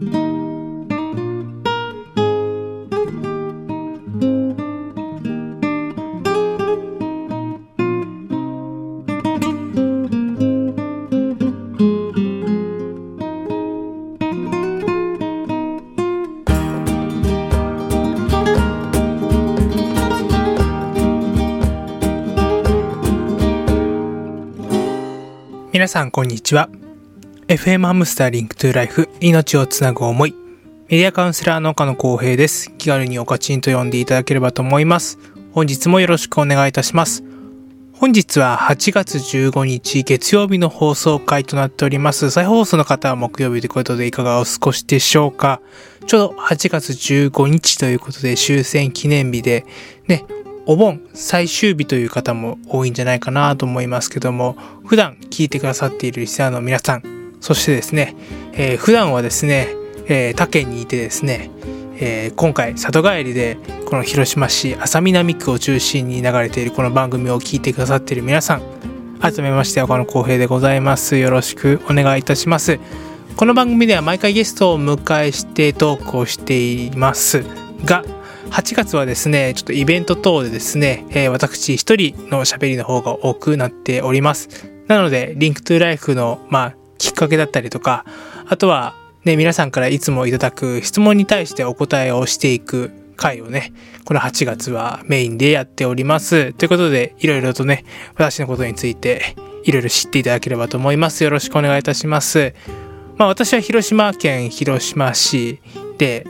皆さんこんにちは。FM ハムスターリンクトゥーライフ命をつなぐ思い。メディアカウンセラーの岡野光平です。気軽におかちんと呼んでいただければと思います。本日もよろしくお願いいたします。本日は8月15日月曜日の放送回となっております。再放送の方は木曜日ということでいかがお過ごしでしょうか。ちょうど8月15日ということで終戦記念日でねお盆最終日という方も多いんじゃないかなと思いますけども、普段聞いてくださっているリスナーの皆さん、そしてですね、えー、普段はですね、えー、他県にいてですね、えー、今回里帰りでこの広島市安佐南区を中心に流れているこの番組を聞いてくださっている皆さん改めまして岡野公平でございます。よろしくお願いいたします。この番組では毎回ゲストを迎えしてトークをしています。が8月はですね、ちょっとイベント等でですね、えー、私一人の喋りの方が多くなっております。なので、リンクトゥライフの、まあ、きっかけだったりとか、あとは、ね、皆さんからいつもいただく質問に対してお答えをしていく回をね、この8月はメインでやっております。ということで、いろいろとね、私のことについて、いろいろ知っていただければと思います。よろしくお願いいたします。まあ私は広島県広島市で、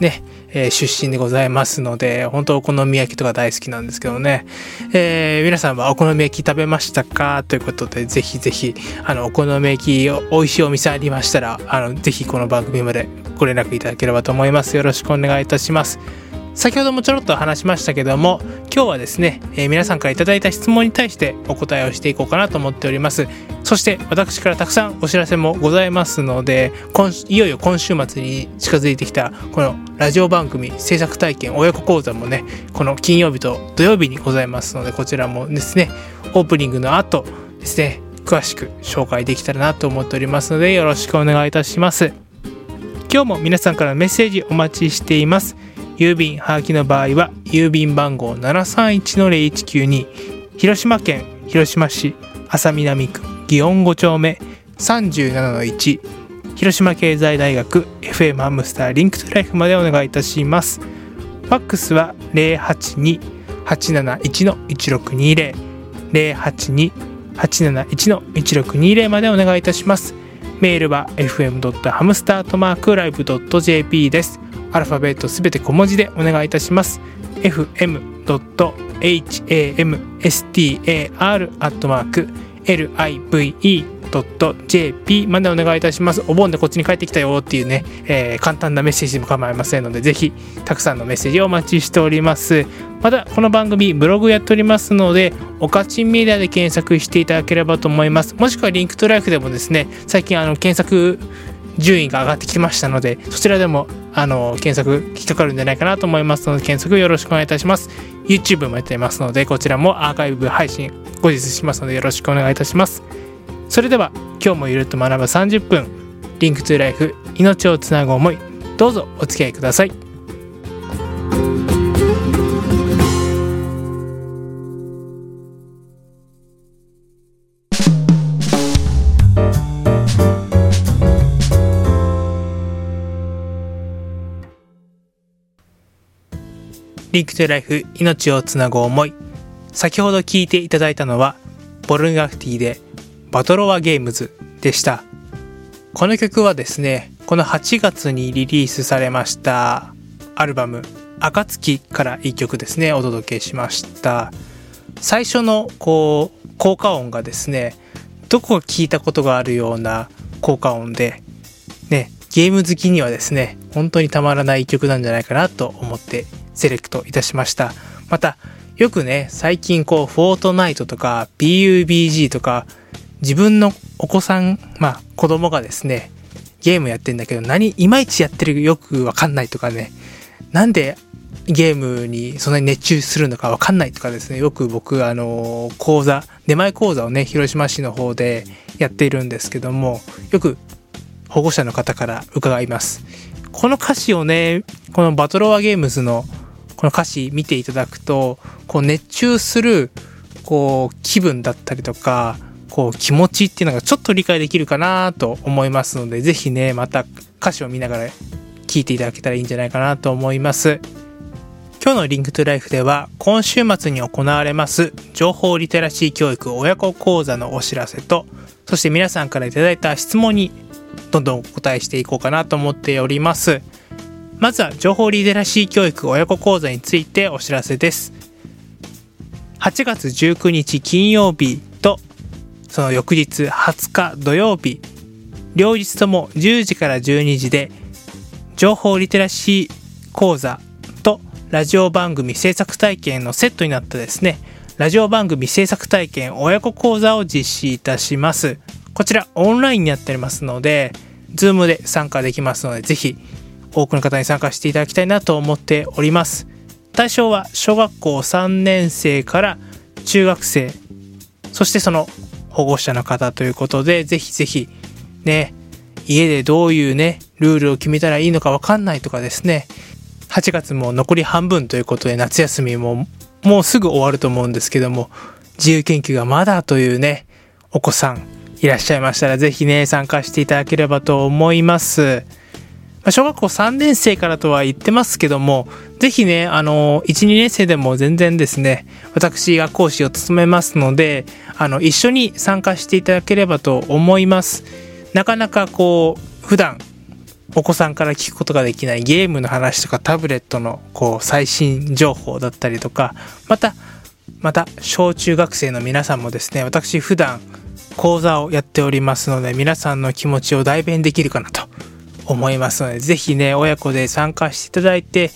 ね、えー、出身でございますので、本当お好み焼きとか大好きなんですけどね。えー、皆さんはお好み焼き食べましたか？ということで、ぜひぜひ、あの、お好み焼き、美味しいお店ありましたら、あの、ぜひこの番組までご連絡いただければと思います。よろしくお願いいたします。先ほどもちょろっと話しましたけども今日はですね、えー、皆さんから頂いた質問に対してお答えをしていこうかなと思っております。そして私からたくさんお知らせもございますので今いよいよ今週末に近づいてきたこのラジオ番組制作体験親子講座もねこの金曜日と土曜日にございますのでこちらもですねオープニングの後ですね詳しく紹介できたらなと思っておりますのでよろしくお願いいたします。今日も皆さんからメッセージお待ちしています。郵便はがきの場合は郵便番号731-0192広島県広島市安佐南区祇園5丁目37-1広島経済大学 FM ハムスターリンクトライフまでお願いいたします。ファックスは082-871-1620 082-871-1620までお願いいたします。メールは fm.hamster.live.jp です。アルファベットすべて小文字でお願いいたします。fm.hamstar.live.jp までお願いいたします。お盆でこっちに帰ってきたよっていうね、えー、簡単なメッセージも構いませんので、ぜひたくさんのメッセージをお待ちしております。また、この番組、ブログやっておりますので、おかちんメディアで検索していただければと思います。もしくはリンクトライフでもですね、最近あの検索順位が上がってきましたので、そちらでも、あの、検索引っかかるんじゃないかなと思いますので、検索よろしくお願いいたします。YouTube もやってますので、こちらもアーカイブ配信後日しますので、よろしくお願いいたします。それでは、今日もゆるっと学ぶ30分、Link to Life、命をつなぐ思い、どうぞお付き合いください。 Link to Life 命をつなぐ思い。先ほど聞いていただいたのはボルガフティでバトロワゲームズでした。この曲はですねこの8月にリリースされましたアルバム「暁」からいい曲ですねお届けしました。最初のこう効果音がですねどこか聞いたことがあるような効果音でねゲーム好きにはですね本当にたまらない曲なんじゃないかなと思ってセレクトいたしました。また、よくね、最近こう、フォートナイトとか PUBG とか、自分のお子さん、まあ子供がですね、ゲームやってんだけど、何、いまいちやってるよくわかんないとかね、なんでゲームにそんなに熱中するのかわかんないとかですね、よく僕、あの、講座、出前講座をね、広島市の方でやっているんですけども、よく保護者の方から伺います。この歌詞をね、このバトロワゲームズのこの歌詞見ていただくと、こう熱中する、こう気分だったりとか、こう気持ちっていうのがちょっと理解できるかなと思いますので、ぜひね、また歌詞を見ながら聴いていただけたらいいんじゃないかなと思います。今日の Link to Life では今週末に行われます情報リテラシー教育親子講座のお知らせとそして皆さんから頂いた質問にどんどんお答えしていこうかなと思っております。まずは情報リテラシー教育親子講座についてお知らせです。8月19日金曜日とその翌日20日土曜日。両日とも10時から12時で情報リテラシー講座とラジオ番組制作体験のセットになったですね。ラジオ番組制作体験親子講座を実施いたします。こちらオンラインになっておりますので Zoom で参加できますのでぜひ多くの方に参加していただきたいなと思っております。対象は小学校3年生から中学生。そしてその保護者の方ということでぜひぜひね家でどういうねルールを決めたらいいのかわかんないとかですね。8月も残り半分ということで夏休みももうすぐ終わると思うんですけども自由研究がまだというねお子さんいらっしゃいましたらぜひね参加していただければと思います。ま小学校3年生からとは言ってますけども、ぜひね、あの、1、2年生でも全然ですね、私が講師を務めますので、あの、一緒に参加していただければと思います。なかなかこう、普段、お子さんから聞くことができないゲームの話とかタブレットのこう最新情報だったりとか、また、また、小中学生の皆さんもですね、私普段講座をやっておりますので、皆さんの気持ちを代弁できるかなと思いますので、ぜひね、親子で参加していただいて、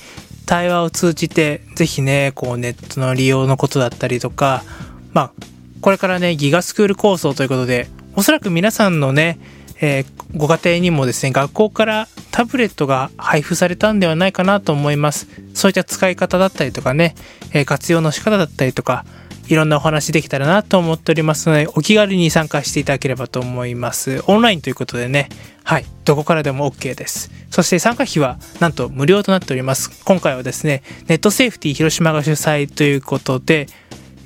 対話を通じて、ぜひね、こうネットの利用のことだったりとか、まあ、これからね、ギガスクール構想ということで、おそらく皆さんのね、えー、ご家庭にもですね、学校からタブレットが配布されたんではないかなと思います。そういった使い方だったりとかね、えー、活用の仕方だったりとか、いろんなお話できたらなと思っておりますので、お気軽に参加していただければと思います。オンラインということでね、はい、どこからでも OK です。そして参加費はなんと無料となっております。今回はですね、ネットセーフティ広島が主催ということで、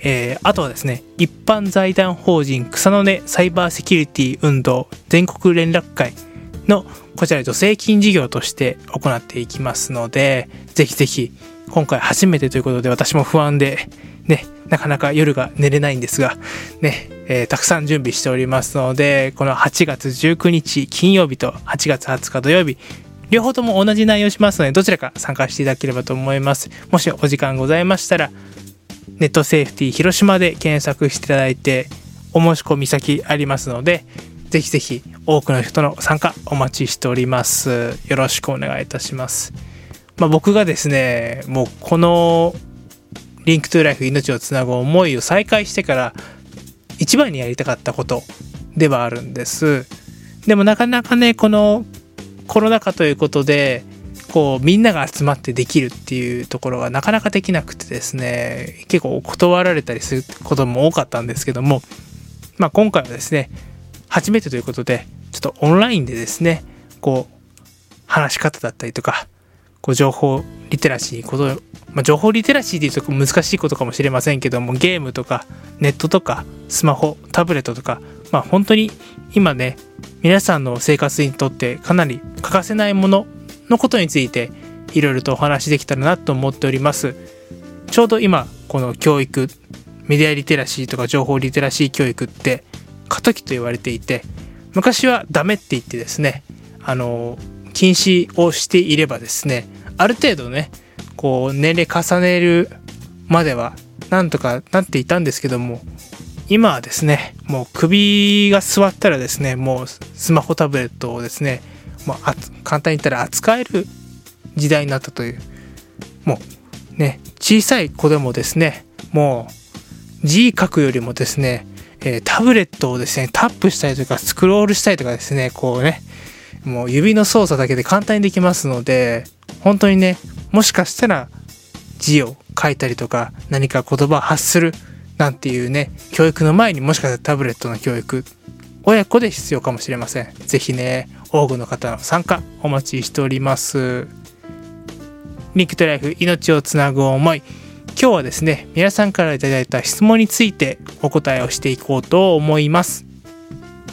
えー、あとはですね、一般財団法人草の根サイバーセキュリティ運動全国連絡会のこちら助成金事業として行っていきますので、ぜひぜひ今回初めてということで私も不安でね、なかなか夜が寝れないんですが、ね、えー、たくさん準備しておりますので、この8月19日金曜日と8月20日土曜日、両方とも同じ内容しますので、どちらか参加していただければと思います。もしお時間ございましたら、ネットセーフティー広島で検索していただいて、お申し込み先ありますので、ぜひぜひ多くの人の参加お待ちしております。よろしくお願いいたします。まあ、僕がですね、もうこのリンクトゥーライフ命をつなぐ思いを再開してから一番にやりたかったことではあるんです。でもなかなかね、このコロナ禍ということで、こうみんなが集まってできるっていうところがなかなかできなくてですね、結構断られたりすることも多かったんですけども、まあ今回はですね、初めてということで、ちょっとオンラインでですね、こう、話し方だったりとか、こう情報リテラシーこと、まあ、情報リテラシーでいうと難しいことかもしれませんけどもゲームとかネットとかスマホタブレットとかまあ本当に今ね皆さんの生活にとってかなり欠かせないもののことについていろいろとお話しできたらなと思っております。ちょうど今この教育メディアリテラシーとか情報リテラシー教育って過渡期と言われていて昔はダメって言ってですねあの禁止をしていればですねある程度ねこう年齢重ねるまではなんとかなっていたんですけども今はですねもう首が座ったらですねもうスマホタブレットをですね、まあ、簡単に言ったら扱える時代になったというもうね小さい子でもですねもう字書くよりもですね、えー、タブレットをですねタップしたりとかスクロールしたりとかですねこうねもう指の操作だけで簡単にできますので、本当にね、もしかしたら字を書いたりとか何か言葉を発するなんていうね、教育の前にもしかしたらタブレットの教育、親子で必要かもしれません。是非ね、多くの方の参加お待ちしております。リンクトライフ命をつなぐ思い。今日はですね皆さんから頂いた質問についてお答えをしていこうと思います。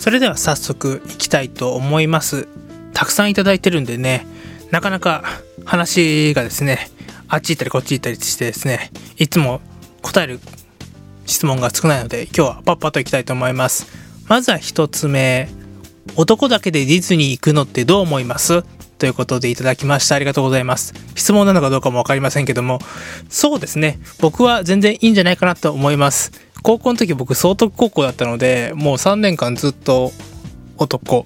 それでは早速いきたいと思います。たくさんいただいてるんでねなかなか話がですねあっち行ったりこっち行ったりしてですねいつも答える質問が少ないので今日はパッパッといきたいと思います。まずは一つ目男だけでディズニー行くのってどう思います？ということでいただきました。ありがとうございます。質問なのかどうかも分かりませんけども。そうですね。僕は全然いいんじゃないかなと思います。高校の時僕総督高校だったのでもう3年間ずっと男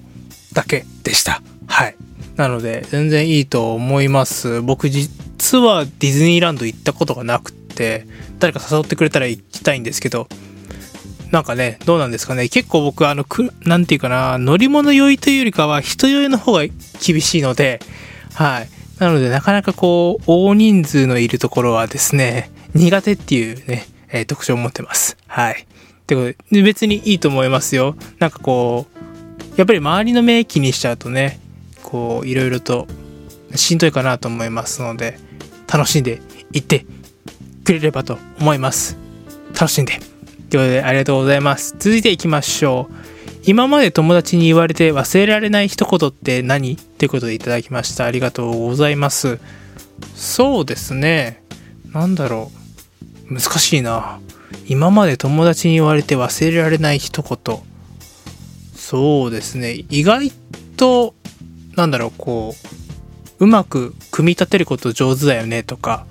だけでしたはいなので全然いいと思います僕実はディズニーランド行ったことがなくて誰か誘ってくれたら行きたいんですけどなんかね、どうなんですかね。結構僕、あの、く、なんていうかな、乗り物酔いというよりかは、人酔いの方が厳しいので、はい。なので、なかなかこう、大人数のいるところはですね、苦手っていうね、えー、特徴を持ってます。はい。ってことで、別にいいと思いますよ。なんかこう、やっぱり周りの目気にしちゃうとね、こう、いろいろとしんどいかなと思いますので、楽しんでいってくれればと思います。楽しんで。ということでありがとうございます。続いていきましょう。今まで友達に言われて忘れられない一言って何？ということでいただきました。ありがとうございます。そうですね。なんだろう。難しいな。今まで友達に言われて忘れられない一言。そうですね。意外と、なんだろう、こう、うまく組み立てること上手だよねとか、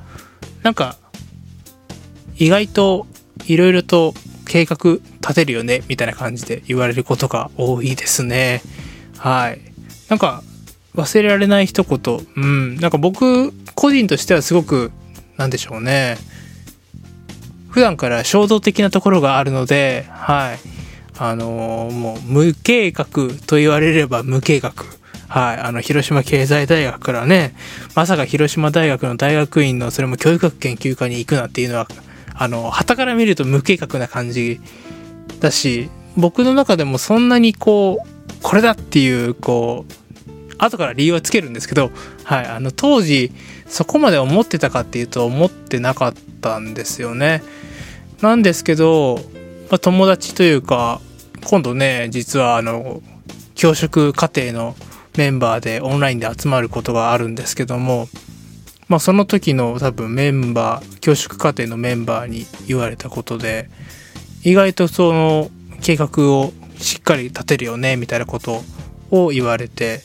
なんか、意外といろいろと計画立てるよねみたいな感じで言われることが多いですね。はい。なんか忘れられない一言。うん。なんか僕個人としてはすごくなんでしょうね。普段から衝動的なところがあるので、はい。あのー、もう無計画と言われれば無計画。はい。あの、広島経済大学からね、まさか広島大学の大学院のそれも教育学研究科に行くなっていうのはあの、旗から見ると無計画な感じだし、僕の中でもそんなにこう、これだっていう、こう、後から理由はつけるんですけど、はい、あの、当時、そこまで思ってたかっていうと思ってなかったんですよね。なんですけど、まあ、友達というか、今度ね、実はあの、教職課程のメンバーでオンラインで集まることがあるんですけども、まあ、その時の多分メンバー教職課程のメンバーに言われたことで意外とその計画をしっかり立てるよねみたいなことを言われて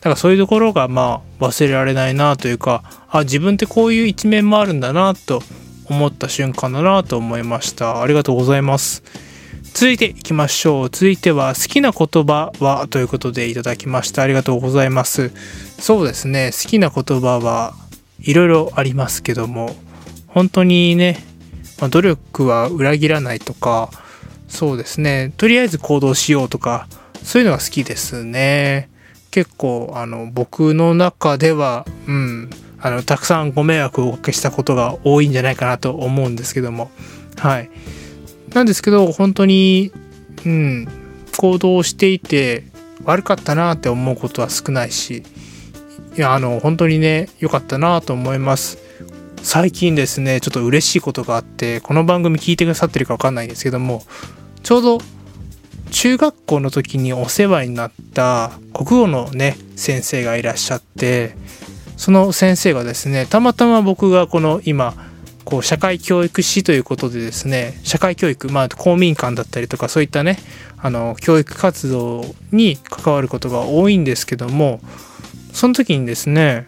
からそういうところがまあ忘れられないなというかあ自分ってこういう一面もあるんだなと思った瞬間だなと思いました。ありがとうございます。続いていきましょう。続いては好きな言葉はということでいただきました。ありがとうございます。そうですね。好きな言葉はいろいろありますけども本当にね、まあ、努力は裏切らないとかそうですね。とりあえず行動しようとかそういうのが好きですね。結構あの僕の中ではうんあのたくさんご迷惑をおかけしたことが多いんじゃないかなと思うんですけどもはいなんですけど本当にうん行動していて悪かったなって思うことは少ないしいや、あの、本当にね、良かったなと思います。最近ですね、ちょっと嬉しいことがあって、この番組聞いてくださってるかわかんないんですけども、ちょうど中学校の時にお世話になった国語のね、先生がいらっしゃって、その先生がですね、たまたま僕がこの今、こう社会教育士ということでですね、社会教育、まあ公民館だったりとかそういったね、あの、教育活動に関わることが多いんですけども、その時にですね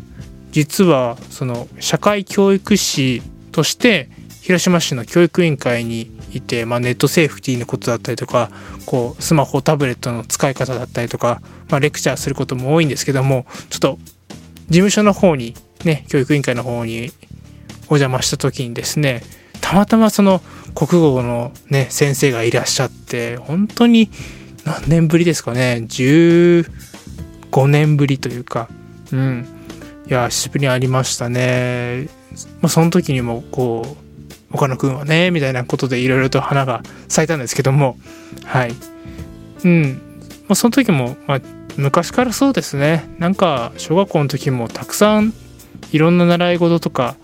実はその社会教育士として広島市の教育委員会にいて、まあ、ネットセーフティーのことだったりとかこうスマホタブレットの使い方だったりとか、まあ、レクチャーすることも多いんですけどもちょっと事務所の方にね教育委員会の方にお邪魔した時にですねたまたまその国語のね先生がいらっしゃって本当に何年ぶりですかね15年ぶりというか、うん。いや、久しぶりにありましたね。まあ、その時にも、こう、岡野くんはね、みたいなことでいろいろと花が咲いたんですけども、はい。うん。まあ、その時も、まあ、昔からそうですねなんか小学校の時もたくさんいろんな習い事とか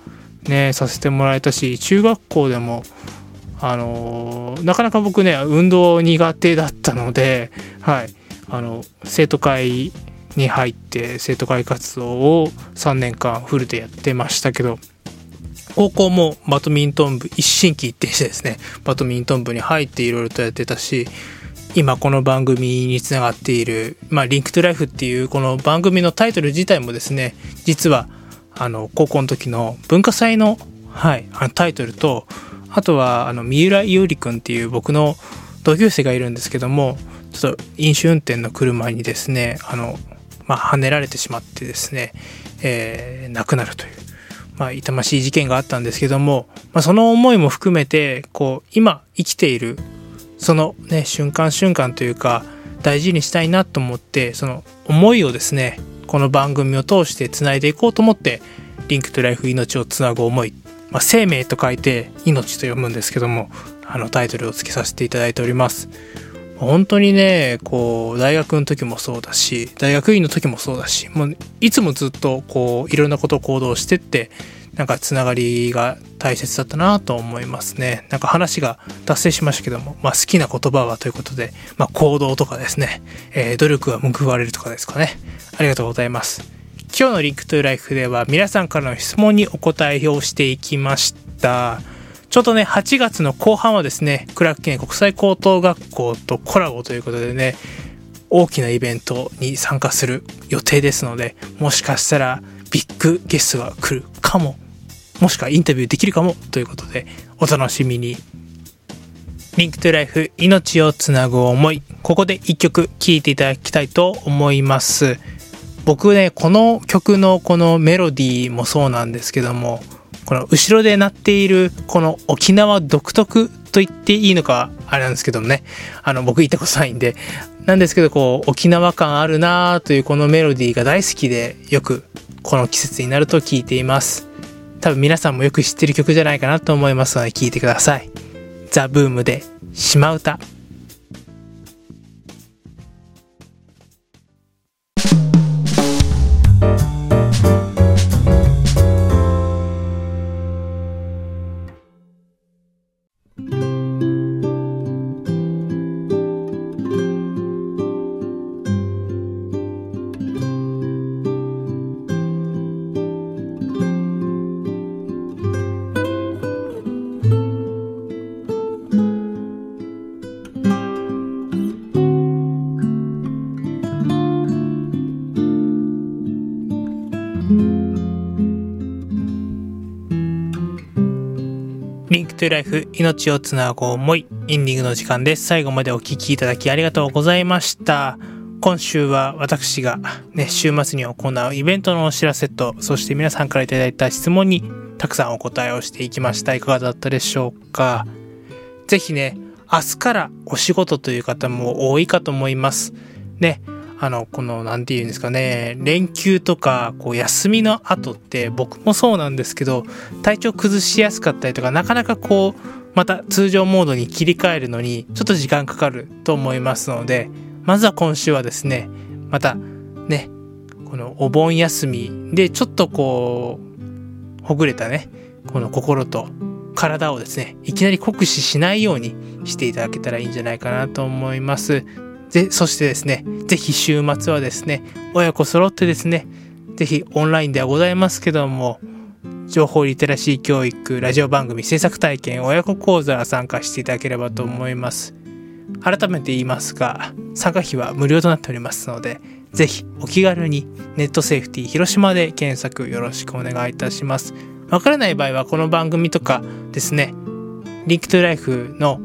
ねさせてもらえたし中学校でもあのなかなか僕ね運動苦手だったのではいあの生徒会に入って生徒会活動を3年間フルでやってましたけど高校もバドミントン部一心機一転してですねバドミントン部に入っていろいろとやってたし今この番組につながっている、まあ、 Link to Life っていうこの番組のタイトル自体もですね実はあの高校の時の文化祭の,、はい、あのタイトルとあとはあの三浦伊織くんっていう僕の同級生がいるんですけどもちょっと飲酒運転の車にですねあの、まあ、はねられてしまってですね、えー、亡くなるという、まあ、痛ましい事件があったんですけども、まあ、その思いも含めてこう今生きているそのね瞬間瞬間というか大事にしたいなと思ってその思いをですねこの番組を通してつないでいこうと思ってリンクトゥライフ命をつなぐ思い、まあ、生命と書いて命と読むんですけどもあのタイトルを付けさせていただいております。本当にねこう大学の時もそうだし大学院の時もそうだしもういつもずっとこういろんなことを行動してってなんかつながりが大切だったなと思いますね。なんか話が達成しましたけども、まあ好きな言葉はということで、まあ行動とかですね、えー、努力は報われるとかですかね。ありがとうございます。今日の Link to Life では皆さんからの質問にお答えをしていきました。ちょっとね、8月の後半はですね、クラーク記念国際高等学校とコラボということでね、大きなイベントに参加する予定ですので、もしかしたらビッグゲストが来るかももしくはインタビューできるかもということで、お楽しみに。リンクトゥライフ、命をつなぐ思い。ここで一曲聴いていただきたいと思います。僕ね、この曲のこのメロディーもそうなんですけども、この後ろで鳴っているこの沖縄独特と言っていいのかあれなんですけどもね、あの僕行ったことないんで、なんですけどこう沖縄感あるなーというこのメロディーが大好きでよくこの季節になると聴いています。多分皆さんもよく知ってる曲じゃないかなと思いますので聴いてください。ザ・ブームで島唄。トゥライフ命をつなぐ思いエンディングの時間です。最後までお聴きいただきありがとうございました。今週は私がね、週末に行うイベントのお知らせと、そして皆さんからいただいた質問にたくさんお答えをしていきました。いかがだったでしょうか？ぜひね、明日からお仕事という方も多いかと思います。ね、あの、この、なんて言うんですかね、連休とか、こう、休みの後って、僕もそうなんですけど、体調崩しやすかったりとか、なかなかこう、また通常モードに切り替えるのに、ちょっと時間かかると思いますので、まずは今週はですね、また、ね、このお盆休みで、ちょっとこう、ほぐれたね、この心と体をですね、いきなり酷使しないようにしていただけたらいいんじゃないかなと思います。ぜ、そしてですね、ぜひ週末はですね、親子揃ってですね、ぜひオンラインではございますけども、情報リテラシー教育、ラジオ番組制作体験、親子講座参加していただければと思います。改めて言いますが、参加費は無料となっておりますので、ぜひお気軽にネットセーフティー広島で検索よろしくお願いいたします。わからない場合はこの番組とかですね、 Link to Life の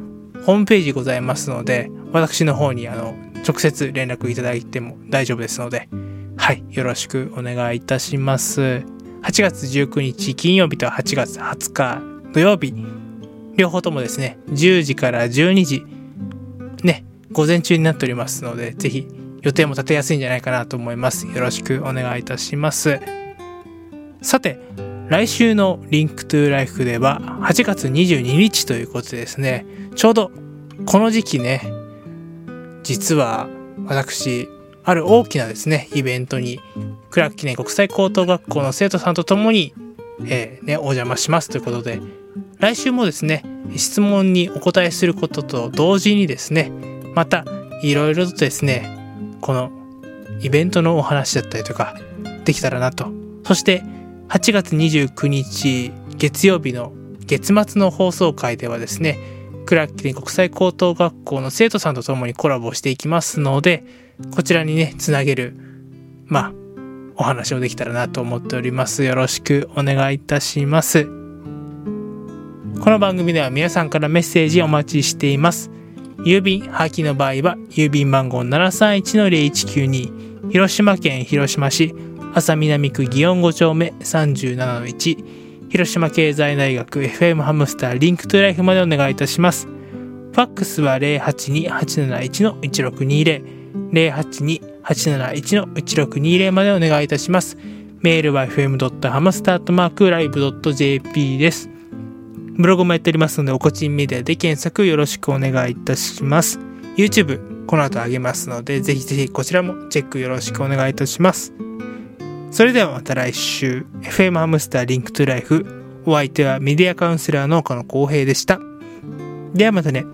ホームページございますので、私の方にあの、直接連絡いただいても大丈夫ですので、はい、よろしくお願いいたします。8月19日金曜日と8月20日土曜日、両方ともですね、10時から12時、ね、午前中になっておりますので、ぜひ予定も立てやすいんじゃないかなと思います。よろしくお願いいたします。さて、来週のリンクトゥーライフでは8月22日ということでですね、ちょうどこの時期ね、実は私、ある大きなですね、イベントに、クラック記念国際高等学校の生徒さんと共に、えー、ね、お邪魔しますということで、来週もですね、質問にお答えすることと同時にですね、また、いろいろとですね、このイベントのお話だったりとか、できたらなと。そして、8月29日月曜日の月末の放送回ではですね、クラッキリ国際高等学校の生徒さんと共にコラボしていきますので、こちらにね、つなげる、まあ、お話をできたらなと思っております。よろしくお願いいたします。この番組では皆さんからメッセージお待ちしています。郵便、破棄の場合は、郵便番号731-0192、広島県広島市、安佐南区祇園5丁目37-1、広島経済大学 FM ハムスターリンクトゥライフまでお願いいたします。ファックスは082-871-1620、082-871-1620までお願いいたします。メールは fm.hamster.live.jp です。ブログもやっておりますので、おこちんメディアで検索よろしくお願いいたします。YouTube、この後あげますので、ぜひぜひこちらもチェックよろしくお願いいたします。それではまた来週、FM ハムスターリンクトゥライフ。お相手はメディアカウンセラーの岡野浩平でした。ではまたね。